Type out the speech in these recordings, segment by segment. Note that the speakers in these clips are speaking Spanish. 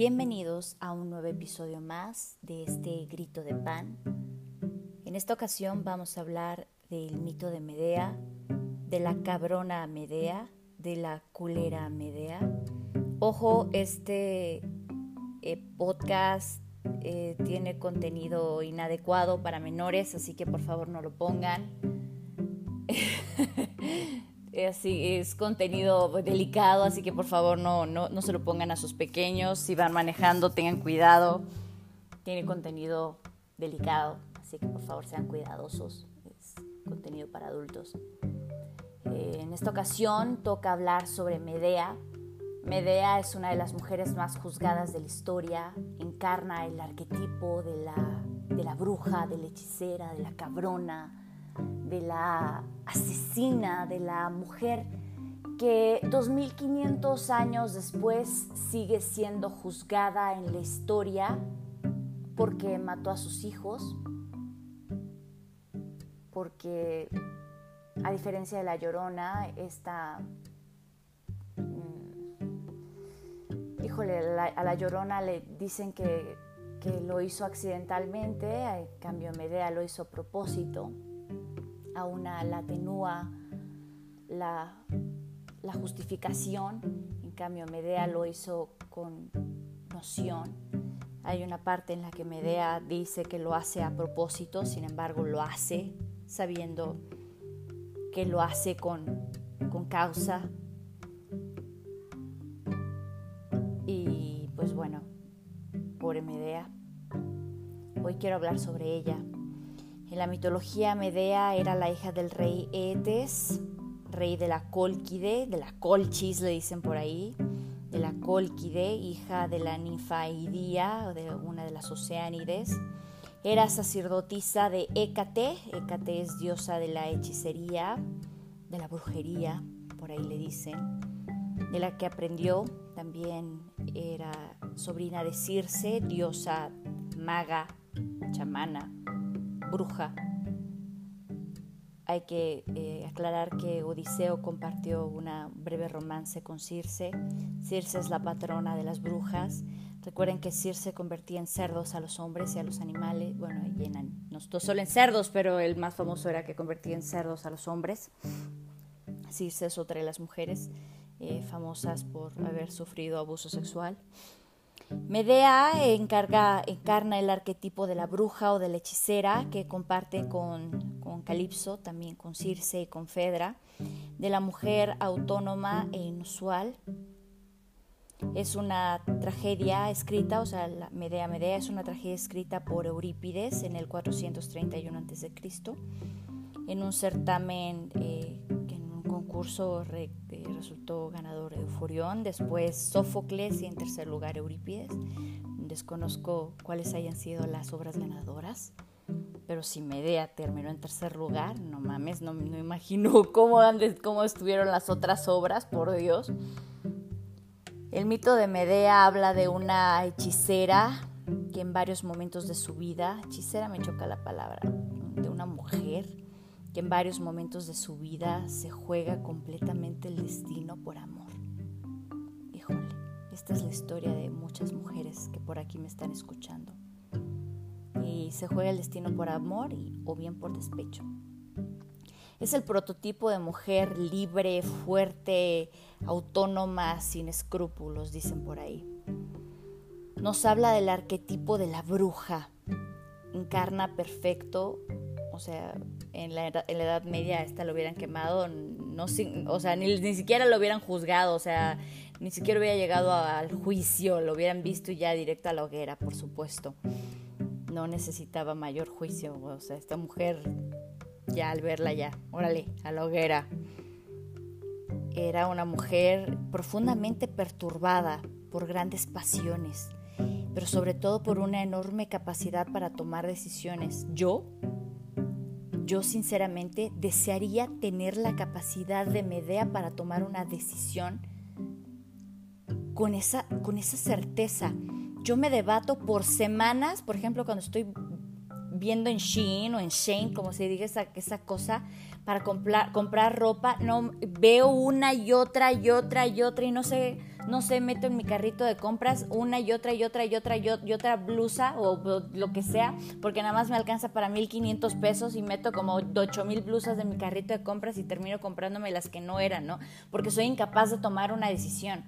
Bienvenidos a un nuevo episodio más de este grito de pan. En esta ocasión vamos a hablar del mito de Medea, de la cabrona Medea, de la culera Medea. Ojo, este eh, podcast eh, tiene contenido inadecuado para menores, así que por favor no lo pongan. Así es contenido delicado, así que por favor no, no, se lo pongan a sus pequeños. Si van manejando, tengan cuidado. Tiene contenido delicado, así que por favor sean cuidadosos. Es contenido para adultos. Eh, en esta ocasión toca hablar sobre Medea. Medea es una de las mujeres más juzgadas de la historia. Encarna el arquetipo de la, de la bruja, de la hechicera, de la cabrona, de la asesina, de la mujer que 2500 años después sigue siendo juzgada en la historia porque mató a sus hijos, porque a diferencia de la llorona, esta... Mm, híjole, a la llorona le dicen que, que lo hizo accidentalmente, en cambio Medea lo hizo a propósito a una la atenúa la, justificación, en cambio Medea lo hizo con noción. Hay una parte en la que Medea dice que lo hace a propósito, sin embargo lo hace sabiendo que lo hace con, con causa. Y pues bueno, por Medea, hoy quiero hablar sobre ella. En la mitología Medea era la hija del rey Eetes, rey de la Colquide, de la Colchis le dicen por ahí, de la Colquide, hija de la ninfa Idía, de una de las Oceánides. Era sacerdotisa de Hécate, Hécate es diosa de la hechicería, de la brujería, por ahí le dicen, de la que aprendió. También era sobrina de Circe, diosa maga, chamana bruja. Hay que eh, aclarar que Odiseo compartió una breve romance con Circe. Circe es la patrona de las brujas. Recuerden que Circe convertía en cerdos a los hombres y a los animales. Bueno, llenan, no solo en cerdos, pero el más famoso era que convertía en cerdos a los hombres. Circe es otra de las mujeres eh, famosas por haber sufrido abuso sexual. Medea encarga, encarna el arquetipo de la bruja o de la hechicera que comparte con, Calipso, también con Circe y con Fedra, de la mujer autónoma e inusual. Es una tragedia escrita, o sea, la Medea Medea es una tragedia escrita por Eurípides en el 431 a.C. en un certamen eh, concurso resultó ganador Euforión, después Sófocles y en tercer lugar Eurípides. Desconozco cuáles hayan sido las obras ganadoras, pero si Medea terminó en tercer lugar, no mames, no me imagino cómo, cómo estuvieron las otras obras, por Dios. El mito de Medea habla de una hechicera que en varios momentos de su vida, hechicera me choca la palabra, de una mujer que en varios momentos de su vida se juega completamente el destino por amor. Híjole, esta es la historia de muchas mujeres que por aquí me están escuchando. Y se juega el destino por amor y, o bien por despecho. Es el prototipo de mujer libre, fuerte, autónoma, sin escrúpulos, dicen por ahí. Nos habla del arquetipo de la bruja. Encarna perfecto o sea, en la, Edad Media esta lo hubieran quemado, no, o sea, ni, ni, siquiera lo hubieran juzgado, o sea, ni siquiera hubiera llegado al juicio, lo hubieran visto ya directo a la hoguera, por supuesto. No necesitaba mayor juicio, o sea, esta mujer, ya al verla ya, órale, a la hoguera. Era una mujer profundamente perturbada por grandes pasiones, pero sobre todo por una enorme capacidad para tomar decisiones. Yo yo sinceramente desearía tener la capacidad de Medea para tomar una decisión con esa, con esa certeza. Yo me debato por semanas, por ejemplo, cuando estoy viendo en Shein o en Shane, como se diga esa, esa cosa, para comprar, comprar ropa, no, veo una y otra y otra y otra y no sé, no sé, meto en mi carrito de compras una y otra y otra y otra y otra blusa o, lo que sea, porque nada más me alcanza para 1500 pesos y meto como 8000 blusas de mi carrito de compras y termino comprándome las que no eran, ¿no? Porque soy incapaz de tomar una decisión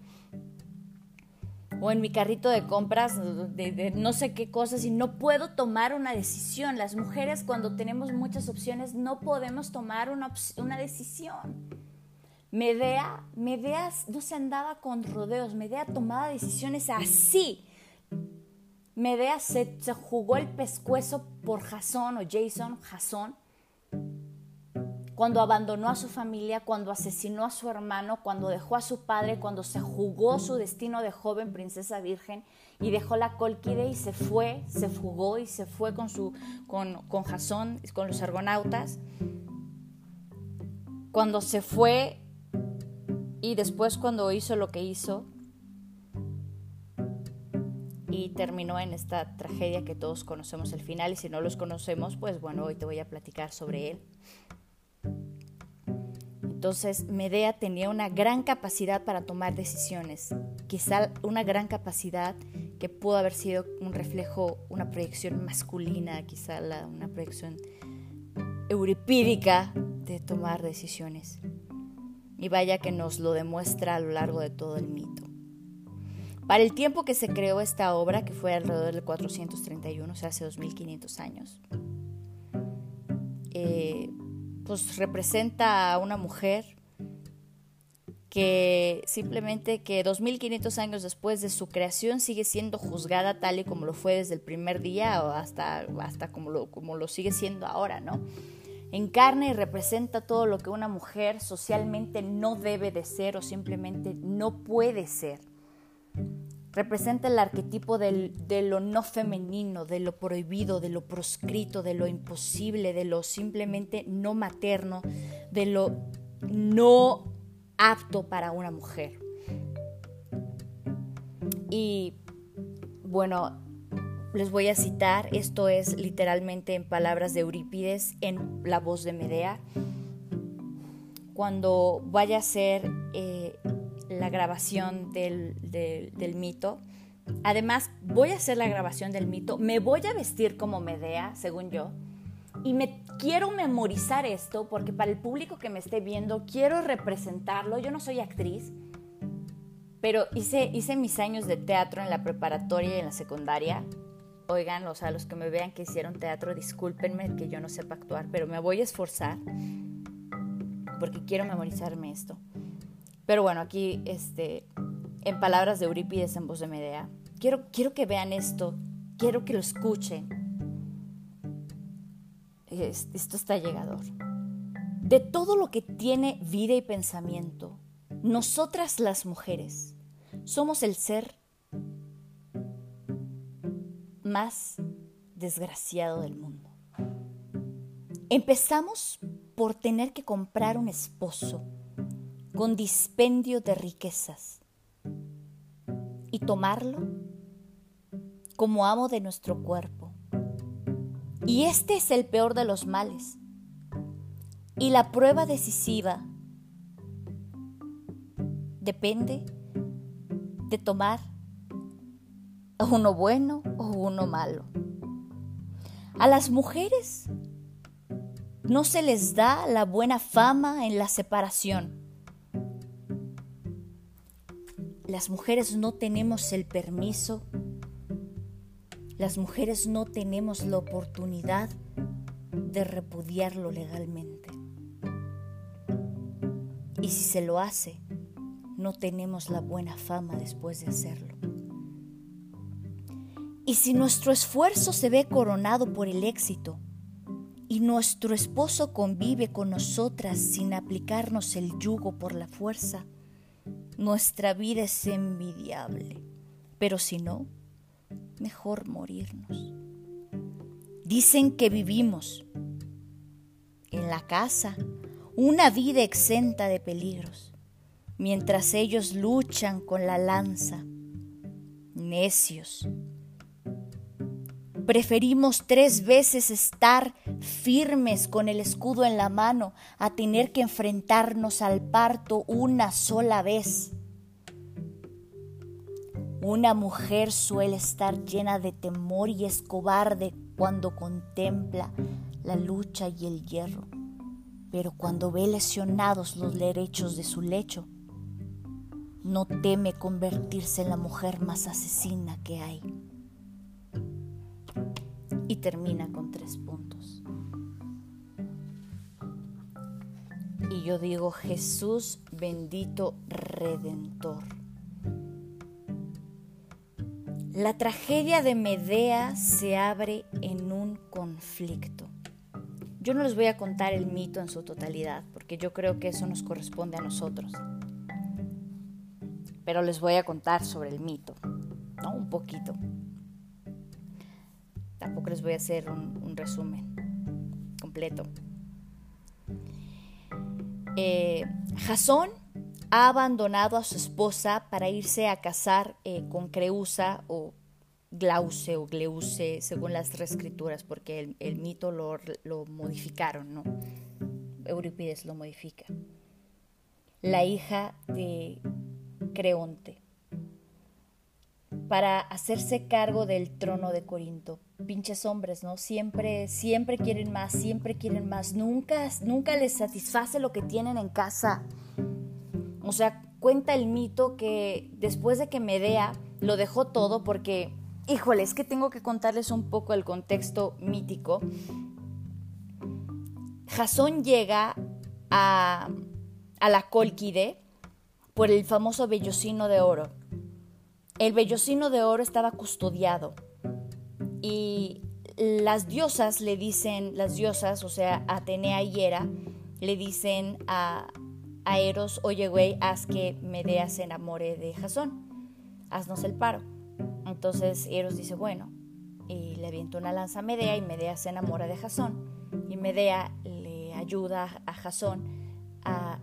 o en mi carrito de compras de, no sé qué cosas y no puedo tomar una decisión. Las mujeres cuando tenemos muchas opciones no podemos tomar una, una decisión. Medea, Medea no se andaba con rodeos, Medea tomaba decisiones así. Medea se, jugó el pescuezo por Jason o Jason, Jason, cuando abandonó a su familia, cuando asesinó a su hermano, cuando dejó a su padre, cuando se jugó su destino de joven princesa virgen y dejó la colquide y se fue, se fugó y se fue con, su, con, con Jasón, con los argonautas. Cuando se fue y después cuando hizo lo que hizo y terminó en esta tragedia que todos conocemos el final y si no los conocemos, pues bueno, hoy te voy a platicar sobre él. Entonces, Medea tenía una gran capacidad para tomar decisiones, quizá una gran capacidad que pudo haber sido un reflejo, una proyección masculina, quizá una proyección euripídica de tomar decisiones. Y vaya que nos lo demuestra a lo largo de todo el mito. Para el tiempo que se creó esta obra, que fue alrededor del 431, o sea, hace 2500 años, eh, pues representa a una mujer que simplemente que 2500 años después de su creación sigue siendo juzgada tal y como lo fue desde el primer día o hasta, hasta como, lo, como lo sigue siendo ahora, ¿no? Encarna y representa todo lo que una mujer socialmente no debe de ser o simplemente no puede ser representa el arquetipo de lo no femenino, de lo prohibido, de lo proscrito, de lo imposible, de lo simplemente no materno, de lo no apto para una mujer. Y bueno, les voy a citar, esto es literalmente en palabras de Eurípides, en la voz de Medea, cuando vaya a ser... Eh, la grabación del, mito. Además, voy a hacer la grabación del mito, me voy a vestir como Medea, según yo, y me quiero memorizar esto porque para el público que me esté viendo quiero representarlo. Yo no soy actriz, pero hice, hice mis años de teatro en la preparatoria y en la secundaria. Oigan, o sea, los que me vean que hicieron teatro, discúlpenme que yo no sepa actuar, pero me voy a esforzar porque quiero memorizarme esto. Pero bueno, aquí, este, en palabras de Eurípides en voz de Medea, quiero, quiero que vean esto, quiero que lo escuchen. Esto está llegador. De todo lo que tiene vida y pensamiento, nosotras las mujeres somos el ser más desgraciado del mundo. Empezamos por tener que comprar un esposo con dispendio de riquezas y tomarlo como amo de nuestro cuerpo. Y este es el peor de los males. Y la prueba decisiva depende de tomar uno bueno o uno malo. A las mujeres no se les da la buena fama en la separación las mujeres no tenemos el permiso, las mujeres no tenemos la oportunidad de repudiarlo legalmente. Y si se lo hace, no tenemos la buena fama después de hacerlo. Y si nuestro esfuerzo se ve coronado por el éxito y nuestro esposo convive con nosotras sin aplicarnos el yugo por la fuerza, nuestra vida es envidiable, pero si no, mejor morirnos. Dicen que vivimos en la casa una vida exenta de peligros, mientras ellos luchan con la lanza, necios. Preferimos tres veces estar firmes con el escudo en la mano a tener que enfrentarnos al parto una sola vez. Una mujer suele estar llena de temor y es cobarde cuando contempla la lucha y el hierro, pero cuando ve lesionados los derechos de su lecho, no teme convertirse en la mujer más asesina que hay. Y termina con tres puntos. Y yo digo, Jesús bendito redentor. La tragedia de Medea se abre en un conflicto. Yo no les voy a contar el mito en su totalidad, porque yo creo que eso nos corresponde a nosotros. Pero les voy a contar sobre el mito, ¿no? Un poquito. Tampoco les voy a hacer un, resumen completo. Eh, Jasón ha abandonado a su esposa para irse a casar eh, con Creusa o Glauce o Gleuse, según las reescrituras, porque el, mito lo, lo, modificaron, ¿no? Eurípides lo modifica. La hija de Creonte, para hacerse cargo del trono de Corinto. Pinches hombres, ¿no? Siempre, siempre quieren más, siempre quieren más. Nunca, nunca les satisface lo que tienen en casa. O sea, cuenta el mito que después de que Medea lo dejó todo, porque, híjole, es que tengo que contarles un poco el contexto mítico. Jasón llega a, a la Colquide por el famoso vellocino de oro. El vellocino de oro estaba custodiado y las diosas le dicen, las diosas, o sea, Atenea y Hera, le dicen a, a Eros, oye güey, haz que Medea se enamore de Jasón, haznos el paro. Entonces Eros dice, bueno, y le avienta una lanza a Medea y Medea se enamora de Jasón. Y Medea le ayuda a Jasón a,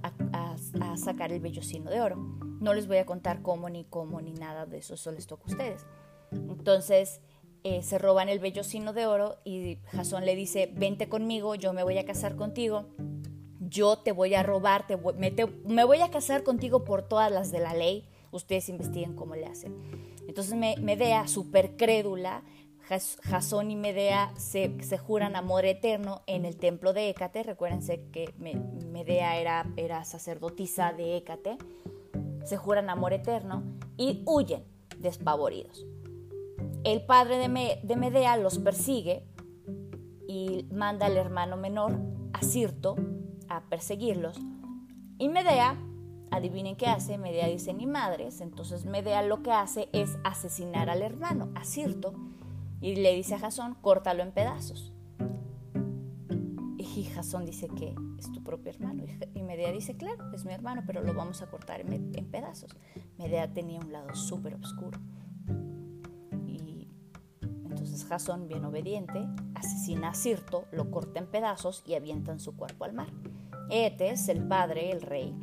sacar el vellocino de oro. No les voy a contar cómo, ni cómo, ni nada de eso, eso les toca a ustedes. Entonces eh, se roban el vellocino de oro y Jasón le dice, vente conmigo, yo me voy a casar contigo yo te voy a robar, te me, voy a casar contigo por todas las de la ley. Ustedes investiguen cómo le hacen. Entonces Medea, súper crédula, Jasón y Medea se, juran amor eterno en el templo de Écate. Recuérdense que Medea era, era sacerdotisa de Écate. Se juran amor eterno y huyen despavoridos. El padre de, de Medea los persigue y manda al hermano menor, a Cirto, a perseguirlos. Y Medea, adivinen qué hace, Medea dice ni madres, entonces Medea lo que hace es asesinar al hermano, a Cirto, y le dice a Jasón, córtalo en pedazos. Y Jasón dice que es tu propio hermano. Y Medea dice, claro, es mi hermano, pero lo vamos a cortar en pedazos. Medea tenía un lado súper oscuro. Jasón, bien obediente, asesina a Cirto, lo corta en pedazos y avientan su cuerpo al mar. Etes, el padre, el rey,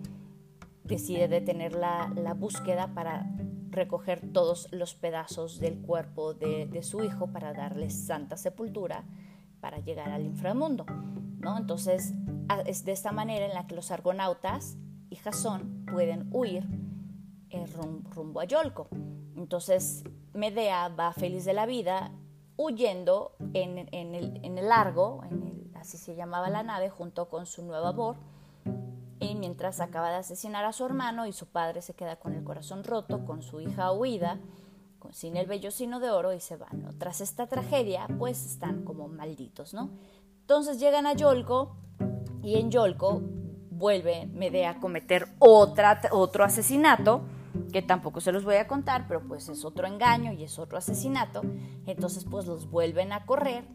decide detener la, búsqueda para recoger todos los pedazos del cuerpo de, su hijo para darle santa sepultura para llegar al inframundo. ¿no? Entonces es de esta manera en la que los argonautas y Jasón pueden huir eh, rumbo a Yolco. Entonces Medea va feliz de la vida huyendo en, el, largo, así se llamaba la nave, junto con su nuevo amor. Y mientras acaba de asesinar a su hermano y su padre se queda con el corazón roto, con su hija huida, sin el vellocino de oro y se van. Tras esta tragedia, pues están como malditos, ¿no? Entonces llegan a Yolco y en Yolco vuelve Medea a cometer otro asesinato que tampoco se los voy a contar, pero pues es otro engaño y es otro asesinato. Entonces pues los vuelven a correr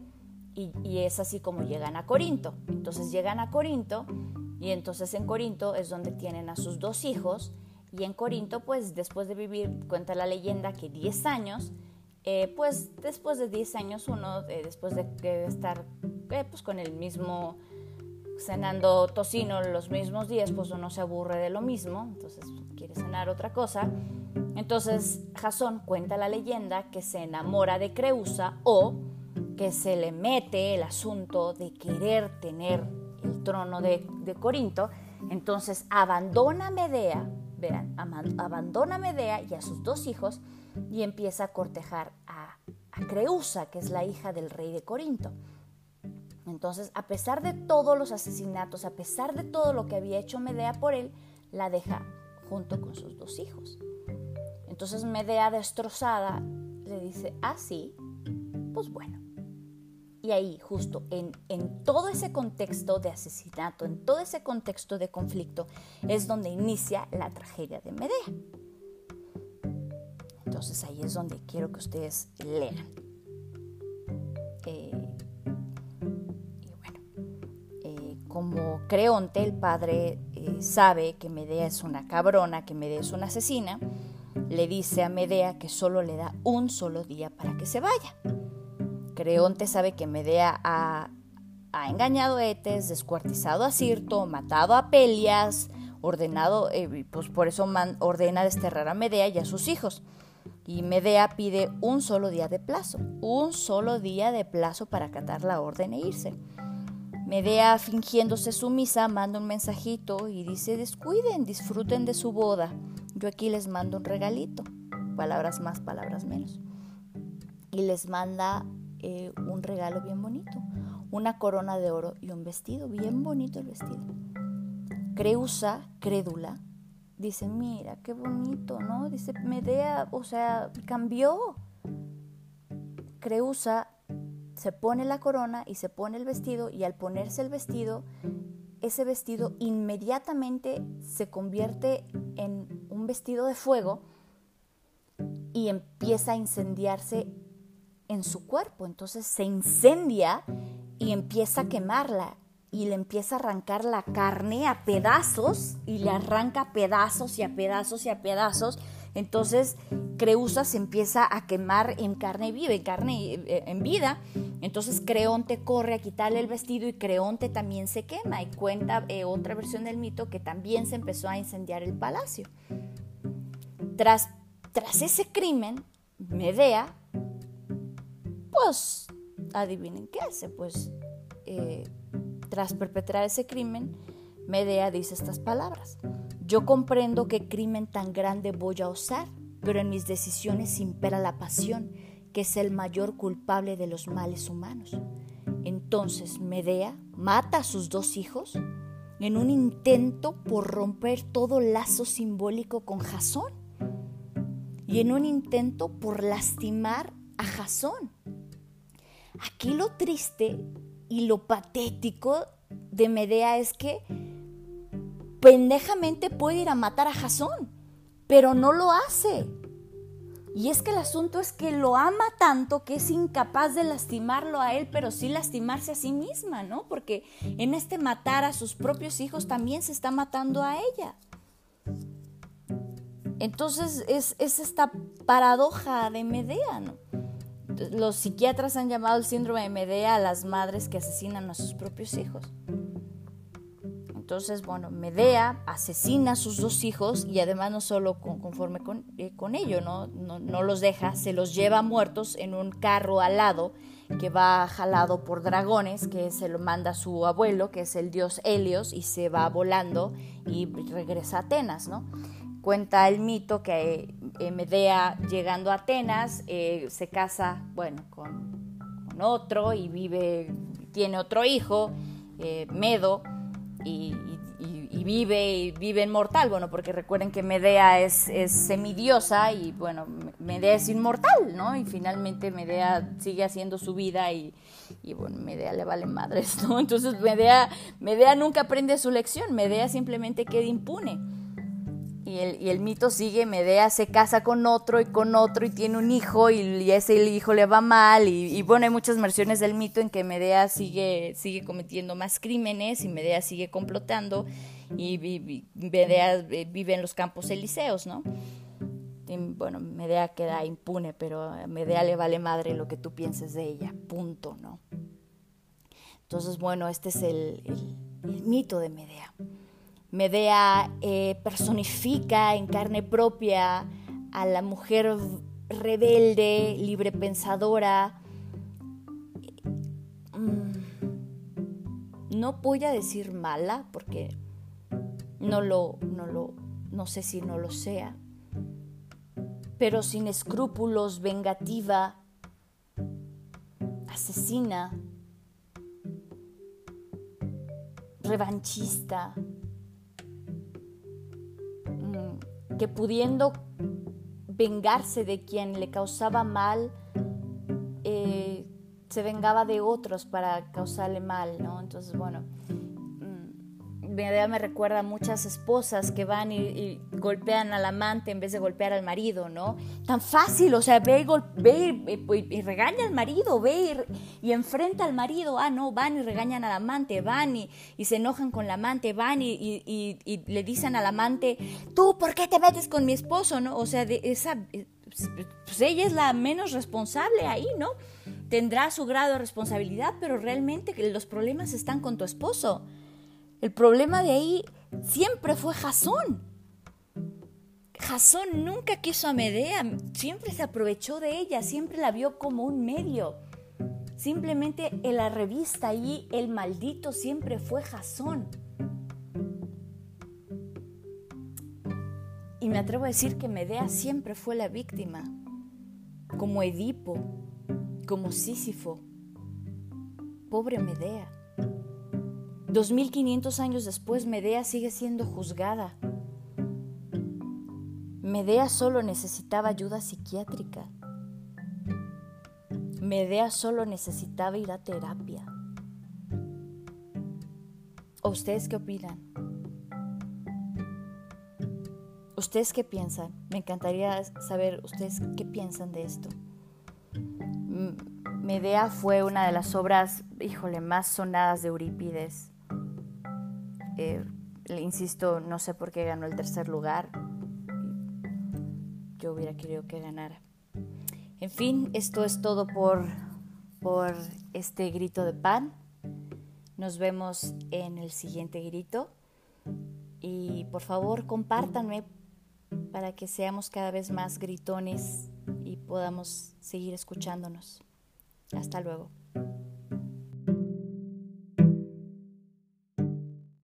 y, es así como llegan a Corinto. Entonces llegan a Corinto y entonces en Corinto es donde tienen a sus dos hijos y en Corinto pues después de vivir, cuenta la leyenda que 10 años, eh, pues después de 10 años uno, eh, después de, estar eh, pues con el mismo cenando tocino los mismos días, pues uno se aburre de lo mismo, entonces quiere cenar otra cosa. Entonces Jasón cuenta la leyenda que se enamora de Creusa o que se le mete el asunto de querer tener el trono de, Corinto. Entonces abandona Medea, vean, abandona Medea y a sus dos hijos y empieza a cortejar a, a Creusa, que es la hija del rey de Corinto. Entonces, a pesar de todos los asesinatos, a pesar de todo lo que había hecho Medea por él, la deja junto con sus dos hijos. Entonces Medea destrozada le dice, ah, sí, pues bueno. Y ahí, justo en, en, todo ese contexto de asesinato, en todo ese contexto de conflicto, es donde inicia la tragedia de Medea. Entonces ahí es donde quiero que ustedes lean. Como Creonte, el padre eh, sabe que Medea es una cabrona, que Medea es una asesina, le dice a Medea que solo le da un solo día para que se vaya. Creonte sabe que Medea ha, engañado a Etes, descuartizado a Cirto, matado a Pelias, ordenado, eh, pues por eso ordena desterrar a Medea y a sus hijos. Y Medea pide un solo día de plazo, un solo día de plazo para acatar la orden e irse. Medea, fingiéndose sumisa, manda un mensajito y dice, descuiden, disfruten de su boda. Yo aquí les mando un regalito, palabras más, palabras menos. Y les manda eh, un regalo bien bonito, una corona de oro y un vestido, bien bonito el vestido. Creusa, crédula, dice, mira, qué bonito, ¿no? Dice, Medea, o sea, cambió. Creusa se pone la corona y se pone el vestido y al ponerse el vestido, ese vestido inmediatamente se convierte en un vestido de fuego y empieza a incendiarse en su cuerpo. Entonces se incendia y empieza a quemarla y le empieza a arrancar la carne a pedazos y le arranca pedazos y a pedazos y a pedazos. Entonces Creusa se empieza a quemar en carne viva, en carne eh, en vida. Entonces Creonte corre a quitarle el vestido y Creonte también se quema y cuenta eh, otra versión del mito que también se empezó a incendiar el palacio. Tras, tras ese crimen, Medea pues adivinen qué hace, pues eh, tras perpetrar ese crimen, Medea dice estas palabras. Yo comprendo qué crimen tan grande voy a osar, pero en mis decisiones impera la pasión, que es el mayor culpable de los males humanos. Entonces Medea mata a sus dos hijos en un intento por romper todo lazo simbólico con Jasón y en un intento por lastimar a Jasón. Aquí lo triste y lo patético de Medea es que pendejamente puede ir a matar a Jasón, pero no lo hace. Y es que el asunto es que lo ama tanto que es incapaz de lastimarlo a él, pero sí lastimarse a sí misma, ¿no? Porque en este matar a sus propios hijos también se está matando a ella. Entonces es, es esta paradoja de Medea, ¿no? los psiquiatras han llamado el síndrome de Medea a las madres que asesinan a sus propios hijos. Entonces, bueno, Medea asesina a sus dos hijos y además no solo conforme con, eh, con ello, ¿no? ¿no? los deja, se los lleva muertos en un carro alado que va jalado por dragones, que se lo manda su abuelo, que es el dios Helios, y se va volando y regresa a Atenas, ¿no? Cuenta el mito que eh, Medea llegando a Atenas eh, se casa, bueno, con, otro y vive, tiene otro hijo, Medo, y, vive y vive inmortal, bueno, porque recuerden que Medea es, es, semidiosa y bueno, Medea es inmortal, ¿no? Y finalmente Medea sigue haciendo su vida y, y bueno, Medea le vale madres, ¿no? Entonces Medea, Medea nunca aprende su lección, Medea simplemente queda impune. Y el, mito sigue, Medea se casa con otro y con otro y tiene un hijo y, ese hijo le va mal y, bueno, hay muchas versiones del mito en que Medea sigue, sigue cometiendo más crímenes y Medea sigue complotando y, Medea eh, vive en los campos elíseos, ¿no? bueno, Medea queda impune, pero a Medea le vale madre lo que tú pienses de ella, punto, ¿no? Entonces, bueno, este es el mito de Medea. Medea eh, personifica en carne propia a la mujer rebelde, librepensadora. Mm, no voy a decir mala porque no lo, no lo, no sé si no lo sea, pero sin escrúpulos, vengativa, asesina, revanchista, que pudiendo vengarse de quien le causaba mal, eh, se vengaba de otros para causarle mal, ¿no? Entonces, bueno, Me recuerda muchas esposas que van y, golpean al amante en vez de golpear al marido, ¿no? Tan fácil, o sea, ve y, y, regaña al marido, ve y, enfrenta al marido, ah, no, van y regañan al amante, van y, se enojan con el amante, van y, le dicen al amante, tú, ¿por qué te metes con mi esposo, no? O sea, esa, pues ella es la menos responsable ahí, ¿no? Tendrá su grado de responsabilidad, pero realmente los problemas están con tu esposo. El problema de ahí siempre fue Jasón. Jasón nunca quiso a Medea, siempre se aprovechó de ella, siempre la vio como un medio. Simplemente en la revista ahí el maldito siempre fue Jasón. Y me atrevo a decir que Medea siempre fue la víctima, como Edipo, como Sísifo. Pobre Medea. 2500 años después, Medea sigue siendo juzgada. Medea solo necesitaba ayuda psiquiátrica. Medea solo necesitaba ir a terapia. ¿O ustedes qué opinan? ¿Ustedes qué piensan? Me encantaría saber ustedes qué piensan de esto. Medea fue una de las obras, híjole, más sonadas de Eurípides. Eh, insisto, no sé por qué ganó el tercer lugar. Yo hubiera querido que ganara. En fin, esto es todo por, por este grito de pan. Nos vemos en el siguiente grito. Y por favor, compártanme para que seamos cada vez más gritones y podamos seguir escuchándonos. Hasta luego.